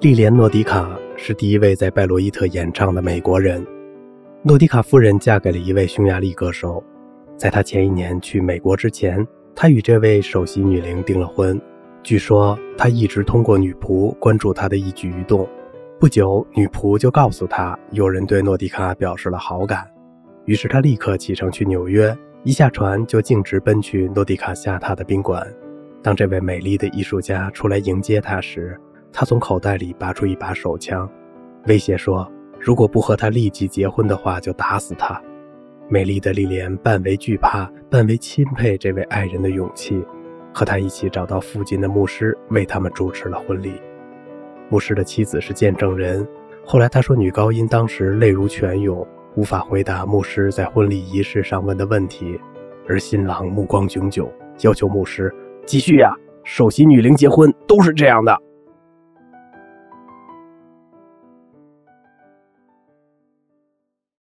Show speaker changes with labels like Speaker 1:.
Speaker 1: 莉莲·诺迪卡是第一位在拜罗伊特演唱的美国人。诺迪卡夫人嫁给了一位匈牙利歌手，在她前一年去美国之前，她与这位首席女伶订了婚。据说她一直通过女仆关注她的一举一动。不久，女仆就告诉她，有人对诺迪卡表示了好感。于是她立刻启程去纽约，一下船就径直奔去诺迪卡下榻的宾馆。当这位美丽的艺术家出来迎接她时，他从口袋里拔出一把手枪，威胁说：“如果不和他立即结婚的话，就打死他。”美丽的莉莲半为惧怕，半为钦佩这位爱人的勇气，和他一起找到附近的牧师，为他们主持了婚礼。牧师的妻子是见证人。后来他说，女高音当时泪如泉涌，无法回答牧师在婚礼仪式上问的问题，而新郎目光炯炯，要求牧师继续呀。首席女伶结婚都是这样的。